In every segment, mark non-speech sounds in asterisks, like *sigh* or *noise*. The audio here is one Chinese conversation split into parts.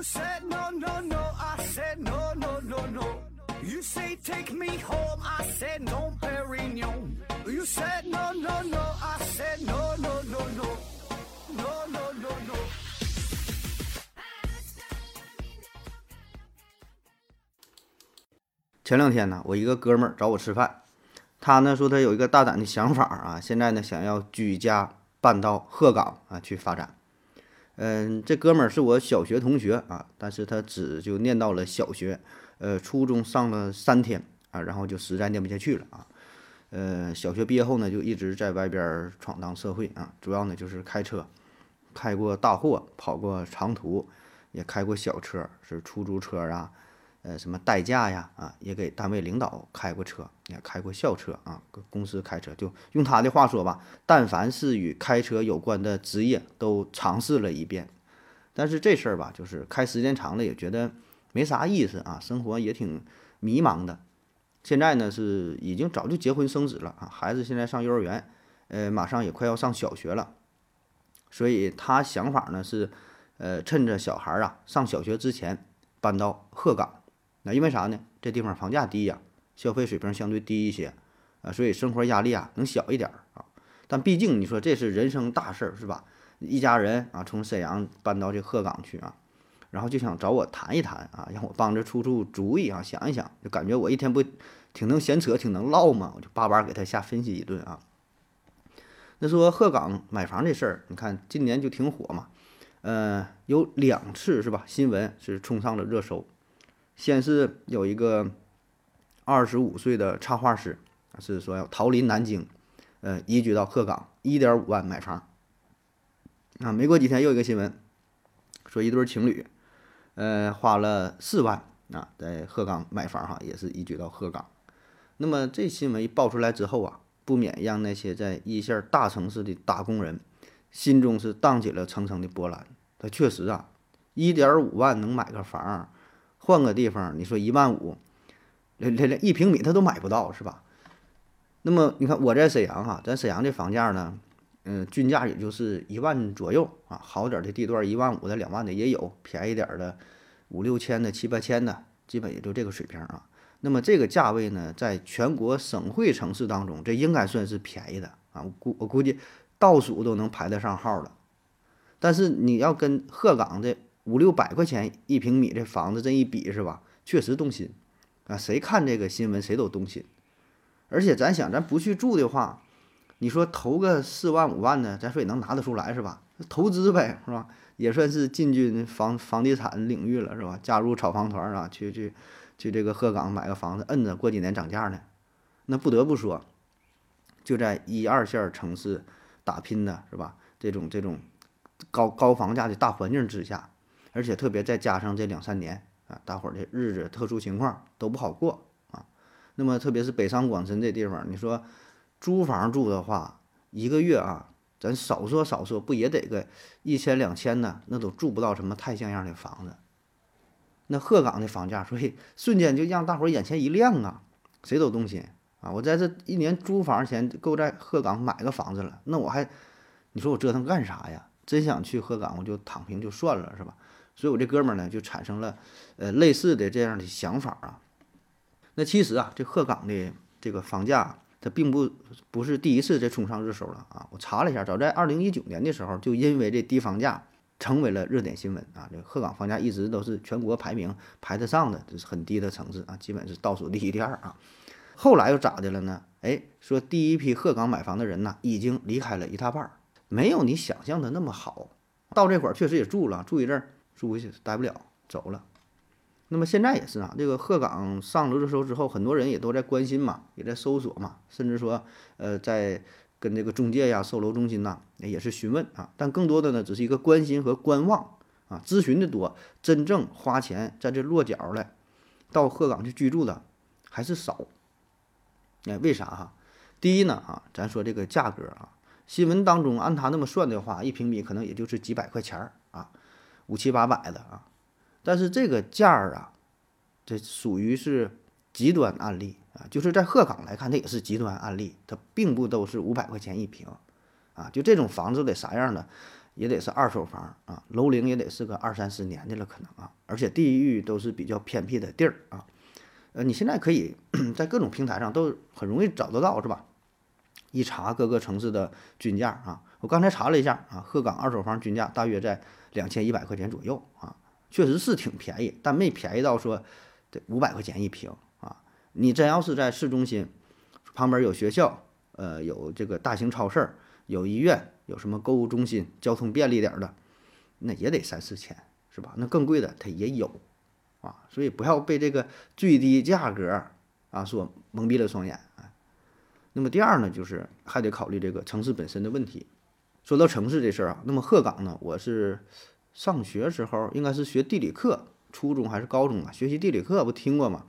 You said no, no, no, I said no, no, no, no. You say take me home, I said no, Perignon. You said no, no, no, I said no, no, no, no. No, no, no, no. 前两天呢，我一个哥们儿找我吃饭，他呢说他有一个大胆的想法啊，现在呢想要举家搬到鹤岗啊去发展。嗯，这哥们儿是我小学同学啊，但是他只就念到了小学，呃，初中上了三天啊，然后就实在念不下去了啊。呃，小学毕业后呢，就一直在外边闯荡社会啊，主要呢就是开车，开过大货，跑过长途，也开过小车，是出租车啊，呃，什么代驾呀，啊，也给单位领导开过车，也开过校车啊，公司开车。就用他的话说吧，但凡是与开车有关的职业都尝试了一遍。但是这事儿吧，就是开时间长了也觉得没啥意思啊，生活也挺迷茫的。现在呢是已经早就结婚生子了啊，孩子现在上幼儿园，呃，马上也快要上小学了，所以他想法呢是，呃，趁着小孩儿啊上小学之前搬到鹤岗。那因为啥呢？这地方房价低呀，消费水平相对低一些，啊，所以生活压力啊能小一点儿啊。但毕竟你说这是人生大事儿是吧？一家人啊从沈阳搬到这鹤岗去啊，然后就想找我谈一谈啊，让我帮着出出主意啊，想一想，就感觉我一天不挺能闲扯，挺能唠嘛，我就叭叭给他瞎分析一顿啊。那说鹤岗买房这事儿，你看今年就挺火嘛，呃，有两次是吧？新闻是冲上了热搜。先是有一个二十五岁的插画师，是说要逃离南京，呃，移居到鹤岗，一点五万买房。啊，没过几天又一个新闻，说一对情侣，呃，花了四万啊，在鹤岗买房哈，也是移居到鹤岗。那么这新闻一爆出来之后啊，不免让那些在一线大城市的打工人心中是荡起了层层的波澜。他确实啊，一点五万能买个房，换个地方，你说一万五，连连连一平米他都买不到，是吧？那么你看我在沈阳哈，咱沈阳这房价呢？嗯，均价也就是一万左右啊，好点的地段一万五的、两万的也有，便宜点的五六千的、七八千的，基本也就这个水平啊。那么这个价位呢，在全国省会城市当中，这应该算是便宜的啊。我估我估计倒数都能排得上号了。但是你要跟鹤岗的五六百块钱一平米这房子这一比，是吧？确实动心啊。谁看这个新闻谁都动心。而且咱想，咱不去住的话。你说投个四万五万的，咱说也能拿得出来是吧？投资呗，是吧？也算是进军房房地产领域了，是吧？加入炒房团啊，去去去这个鹤岗买个房子，摁着过几年涨价呢。那不得不说，就在一二线城市打拼的是吧？这种这种高高房价的大环境之下，而且特别再加上这两三年啊，大伙儿的日子特殊情况都不好过啊。那么特别是北上广深这地方，你说。租房住的话，一个月啊，咱少说少说，不也得个一千两千呢？那都住不到什么太像样的房子。那鹤岗的房价，所以瞬间就让大伙儿眼前一亮啊，谁都动心啊！我在这一年租房钱够在鹤岗买个房子了，那我还，你说我折腾干啥呀？真想去鹤岗，我就躺平就算了，是吧？所以我这哥们儿呢，就产生了呃类似的这样的想法啊。那其实啊，这鹤岗的这个房价。它并不不是第一次这冲上热搜了啊！我查了一下，早在二零一九年的时候，就因为这低房价成为了热点新闻啊。这鹤岗房价一直都是全国排名排得上的，这是很低的城市啊，基本是倒数第一、第二啊。后来又咋的了呢？哎，说第一批鹤岗买房的人呢，已经离开了一大半儿，没有你想象的那么好。到这会儿确实也住了，住一阵儿，住回去待不了，走了。那么现在也是啊，这个鹤岗上了热搜之后，很多人也都在关心嘛，也在搜索嘛，甚至说，呃，在跟这个中介呀、售楼中心呐，也是询问啊。但更多的呢，只是一个关心和观望啊，咨询的多，真正花钱在这落脚了，到鹤岗去居住的还是少。哎，为啥哈？第一呢，啊，咱说这个价格啊，新闻当中按他那么算的话，一平米可能也就是几百块钱儿，五七八百的啊。但是这个价儿啊，这属于是极端案例啊，就是在鹤岗来看，它也是极端案例，它并不都是五百块钱一平，啊，就这种房子得啥样的，也得是二手房啊，楼龄也得是个二三十年的了，可能啊，而且地域都是比较偏僻的地儿啊。呃，你现在可以 *clears throat* 在各种平台上都很容易找得到，是吧？一查各个城市的均价啊，我刚才查了一下啊，鹤岗二手房均价大约在两千一百块钱左右啊，确实是挺便宜，但没便宜到说得五百块钱一平啊。你真要是在市中心，旁边有学校，呃，有这个大型超市，有医院，有什么购物中心，交通便利点的，那也得三四千，是吧？那更贵的它也有啊，所以不要被这个最低价格啊所蒙蔽了双眼。那么第二呢，就是还得考虑这个城市本身的问题。说到城市这事儿啊，那么鹤岗呢，我是上学时候应该是学地理课，初中还是高中啊？学习地理课不听过吗？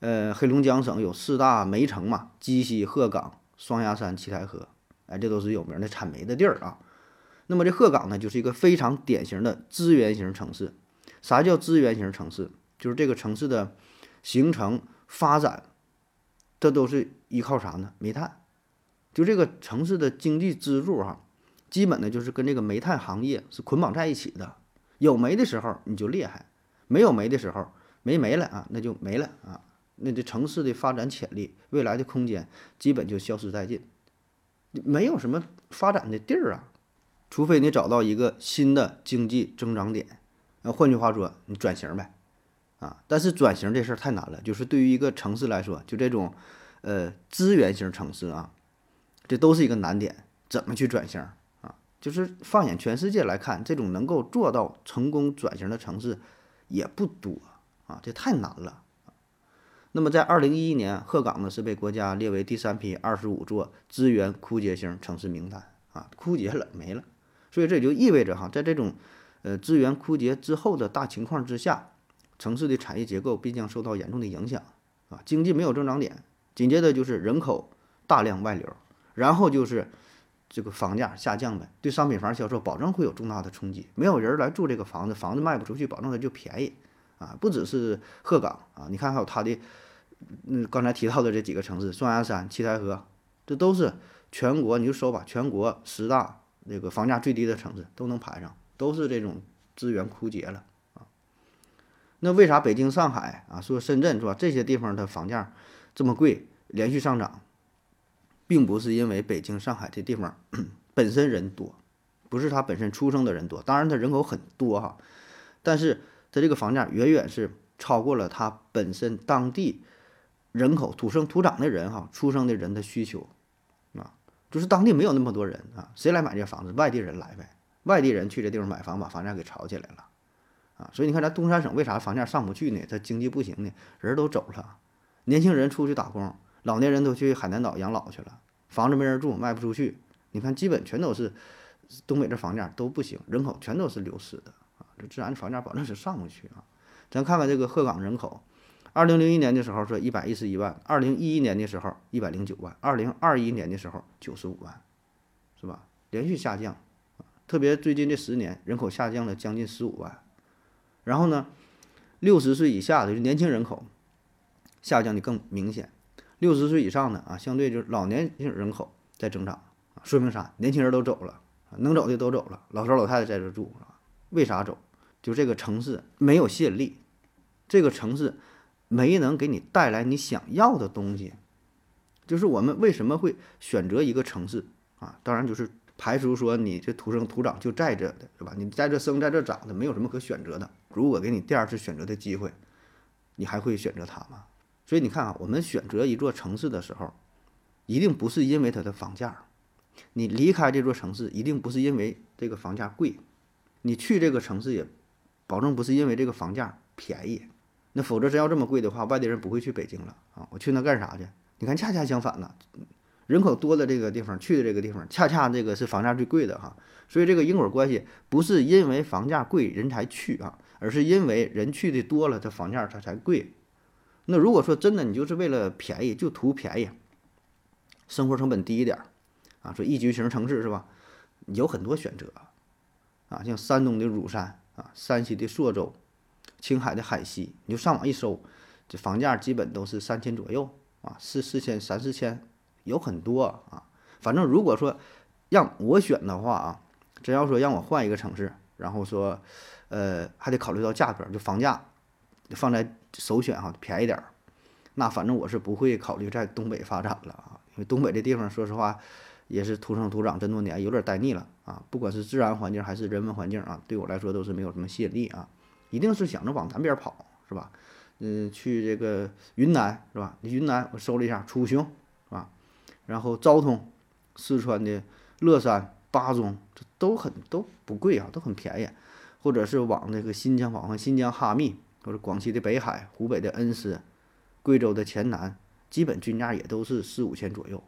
呃，黑龙江省有四大煤城嘛，鸡西、鹤岗、双鸭山、七台河，哎，这都是有名的产煤的地儿啊。那么这鹤岗呢，就是一个非常典型的资源型城市。啥叫资源型城市？就是这个城市的形成发展。这都是依靠啥呢？煤炭，就这个城市的经济支柱哈，基本呢就是跟这个煤炭行业是捆绑在一起的。有煤的时候你就厉害，没有煤的时候没煤了啊，那就没了啊。那这城市的发展潜力、未来的空间基本就消失殆尽，没有什么发展的地儿啊。除非你找到一个新的经济增长点，那换句话说，你转型呗。啊，但是转型这事儿太难了，就是对于一个城市来说，就这种，呃，资源型城市啊，这都是一个难点。怎么去转型？就是放眼全世界来看，这种能够做到成功转型的城市也不多啊，这太难了。那么在二零一一年，鹤岗呢是被国家列为第三批二十五座资源枯竭型城市名单啊，枯竭了没了。所以这也就意味着哈，在这种呃资源枯竭之后的大情况之下。城市的产业结构必将受到严重的影响，啊，经济没有增长点，紧接着就是人口大量外流，然后就是这个房价下降呗，对商品房销售保证会有重大的冲击，没有人来住这个房子，房子卖不出去，保证它就便宜，啊，不只是鹤岗啊，你看还有它的，嗯，刚才提到的这几个城市，双鸭山、七台河，这都是全国你就说吧，全国十大那个房价最低的城市都能排上，都是这种资源枯竭了啊。那为啥北京、上海啊，说深圳是吧？这些地方的房价这么贵，连续上涨，并不是因为北京、上海这地方 *clears throat* 本身人多，不是他本身出生的人多，当然他人口很多哈，但是他这个房价远远是超过了他本身当地人口土生土长的人哈出生的人的需求啊，就是当地没有那么多人啊，谁来买这房子？外地人来呗，外地人去这地方买房，把房价给炒起来了。啊，所以你看咱东三省为啥房价上不去呢？他经济不行呢，人都走了，年轻人出去打工，老年人都去海南岛养老去了，房子没人住，卖不出去。你看，基本全都是东北这房价都不行，人口全都是流失的啊，这自然房价保证是上不去啊。咱看看这个鹤岗人口，二零零一年的时候说一百一十一万，二零一一年的时候一百零九万，二零二一年的时候九十五万，是吧？连续下降，特别最近这十年人口下降了将近十五万。然后呢，六十岁以下的就年轻人口下降的更明显，六十岁以上的啊，相对就是老年性人口在增长啊，说明啥？年轻人都走了，能走的都走了，老头老太太在这住啊？为啥走？就这个城市没有吸引力，这个城市没能给你带来你想要的东西，就是我们为什么会选择一个城市啊？当然就是。排除说你这土生土长就在这的，是吧？你在这生，在这长的，没有什么可选择的。如果给你第二次选择的机会，你还会选择它吗？所以你看啊，我们选择一座城市的时候，一定不是因为它的房价。你离开这座城市，一定不是因为这个房价贵。你去这个城市也，保证不是因为这个房价便宜。那否则真要这么贵的话，外地人不会去北京了啊！我去那干啥去？你看，恰恰相反呢。人口多的这个地方，去的这个地方，恰恰这个是房价最贵的哈，所以这个因果关系不是因为房价贵人才去啊，而是因为人去的多了，它房价它才贵。那如果说真的你就是为了便宜，就图便宜，生活成本低一点儿啊，说一居型城市是吧？有很多选择啊，像山东的乳山啊，山西的朔州，青海的海西，你就上网一搜，这房价基本都是三千左右啊，四四千三四千。有很多啊，反正如果说让我选的话啊，真要说让我换一个城市，然后说，呃，还得考虑到价格，就房价放在首选哈，便宜点儿。那反正我是不会考虑在东北发展了啊，因为东北这地方说实话也是土生土长这么多年，有点待腻了啊。不管是自然环境还是人文环境啊，对我来说都是没有什么吸引力啊。一定是想着往南边跑，是吧？嗯，去这个云南是吧？云南我搜了一下，楚雄是吧？然后昭通、四川的乐山、巴中，这都很都不贵啊，都很便宜。或者是往那个新疆跑新疆哈密，或者广西的北海、湖北的恩施、贵州的黔南，基本均价也都是四五千左右。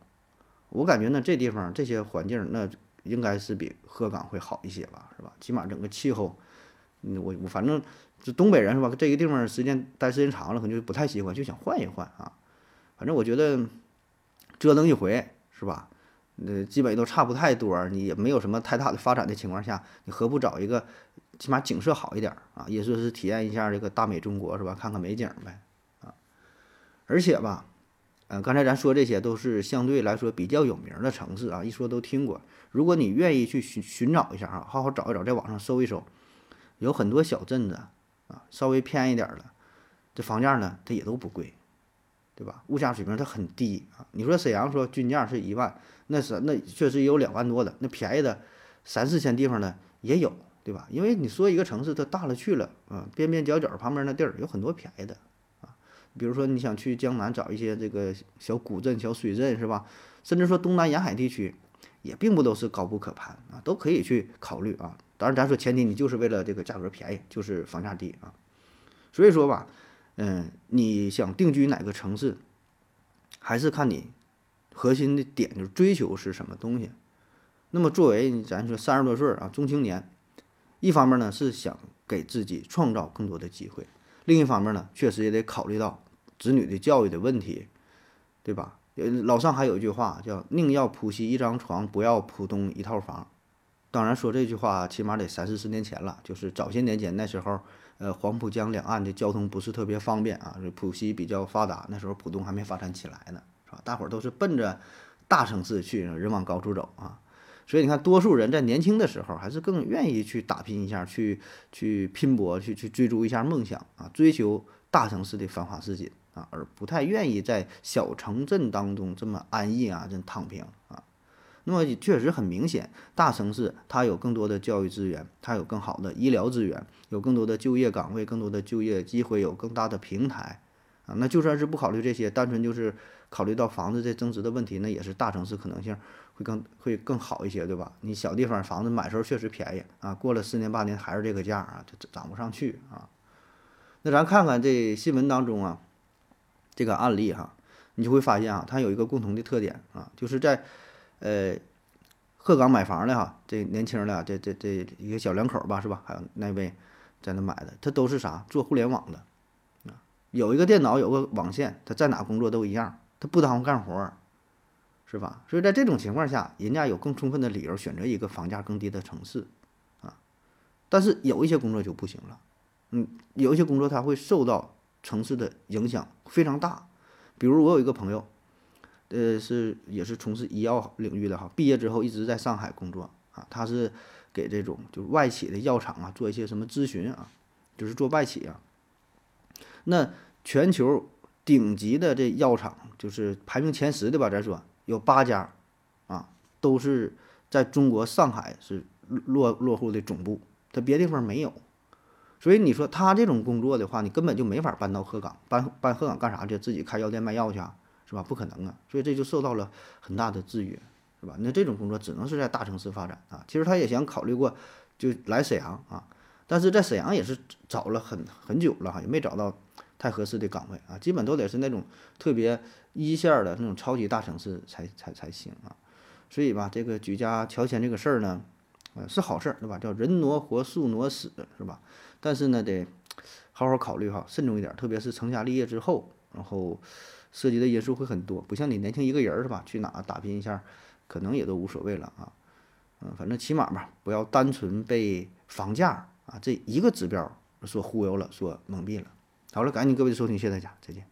我感觉呢，这地方这些环境，那应该是比鹤岗会好一些吧，是吧？起码整个气候。嗯，我我反正这东北人是吧？这个地方时间待时间长了，可能就不太喜欢，就想换一换啊。反正我觉得折腾一回是吧？呃，基本都差不太多，你也没有什么太大的发展的情况下，你何不找一个起码景色好一点啊？也说是体验一下这个大美中国是吧？看看美景呗啊。而且吧，嗯，刚才咱说这些都是相对来说比较有名的城市啊，一说都听过。如果你愿意去寻寻找一下啊，好好找一找，在网上搜一搜。有很多小镇子啊，稍微偏一点的，这房价呢，它也都不贵，对吧？物价水平它很低啊。你说沈阳说均价是一万，那是那确实也有两万多的，那便宜的三四千地方呢也有，对吧？因为你说一个城市它大了去了啊，边边角角旁边那地儿有很多便宜的啊。比如说你想去江南找一些这个小古镇、小水镇，是吧？甚至说东南沿海地区，也并不都是高不可攀啊，都可以去考虑啊。当然，咱说前提你就是为了这个价格便宜，就是房价低啊。所以说吧，嗯，你想定居哪个城市，还是看你核心的点，就是追求是什么东西。那么作为咱说三十多岁啊，中青年，一方面呢是想给自己创造更多的机会，另一方面呢，确实也得考虑到子女的教育的问题，对吧？老上海有一句话叫“宁要浦西一张床，不要浦东一套房”。当然说这句话，起码得三四十年前了。就是早些年前，那时候，呃，黄浦江两岸的交通不是特别方便啊，浦西比较发达，那时候浦东还没发展起来呢，是吧？大伙儿都是奔着大城市去，人往高处走啊。所以你看，多数人在年轻的时候，还是更愿意去打拼一下，去去拼搏，去去追逐一下梦想啊，追求大城市的繁华市井啊，而不太愿意在小城镇当中这么安逸啊，这躺平啊。那么确实很明显，大城市它有更多的教育资源，它有更好的医疗资源，有更多的就业岗位，更多的就业机会，有更大的平台，啊，那就算是不考虑这些，单纯就是考虑到房子这增值的问题，那也是大城市可能性会更会更好一些，对吧？你小地方房子买时候确实便宜啊，过了十年八年还是这个价啊，就涨不上去啊。那咱看看这新闻当中啊，这个案例哈，你就会发现啊，它有一个共同的特点啊，就是在。呃，鹤岗买房的哈，这年轻的这这这一个小两口吧，是吧？还有那位在那买的，他都是啥？做互联网的啊，有一个电脑，有个网线，他在哪工作都一样，他不耽误干活，是吧？所以在这种情况下，人家有更充分的理由选择一个房价更低的城市啊。但是有一些工作就不行了，嗯，有一些工作它会受到城市的影响非常大，比如我有一个朋友。呃，是也是从事医药领域的哈，毕业之后一直在上海工作啊。他是给这种就是外企的药厂啊做一些什么咨询啊，就是做外企啊。那全球顶级的这药厂，就是排名前十的吧，咱说有八家啊，都是在中国上海是落落户的总部，他别地方没有。所以你说他这种工作的话，你根本就没法搬到鹤岗，搬搬鹤岗干啥去？自己开药店卖药去啊？是吧？不可能啊，所以这就受到了很大的制约，是吧？那这种工作只能是在大城市发展啊。其实他也想考虑过，就来沈阳啊，但是在沈阳也是找了很很久了哈，也没找到太合适的岗位啊，基本都得是那种特别一线的那种超级大城市才才才行啊。所以吧，这个举家乔迁这个事儿呢，呃，是好事儿，对吧？叫人挪活，树挪死，是吧？但是呢，得好好考虑哈，慎重一点，特别是成家立业之后，然后。涉及的因素会很多，不像你年轻一个人儿是吧？去哪打拼一下，可能也都无所谓了啊。嗯，反正起码吧，不要单纯被房价啊这一个指标所忽悠了，所蒙蔽了。好了，感谢各位的收听，谢谢大家，再见。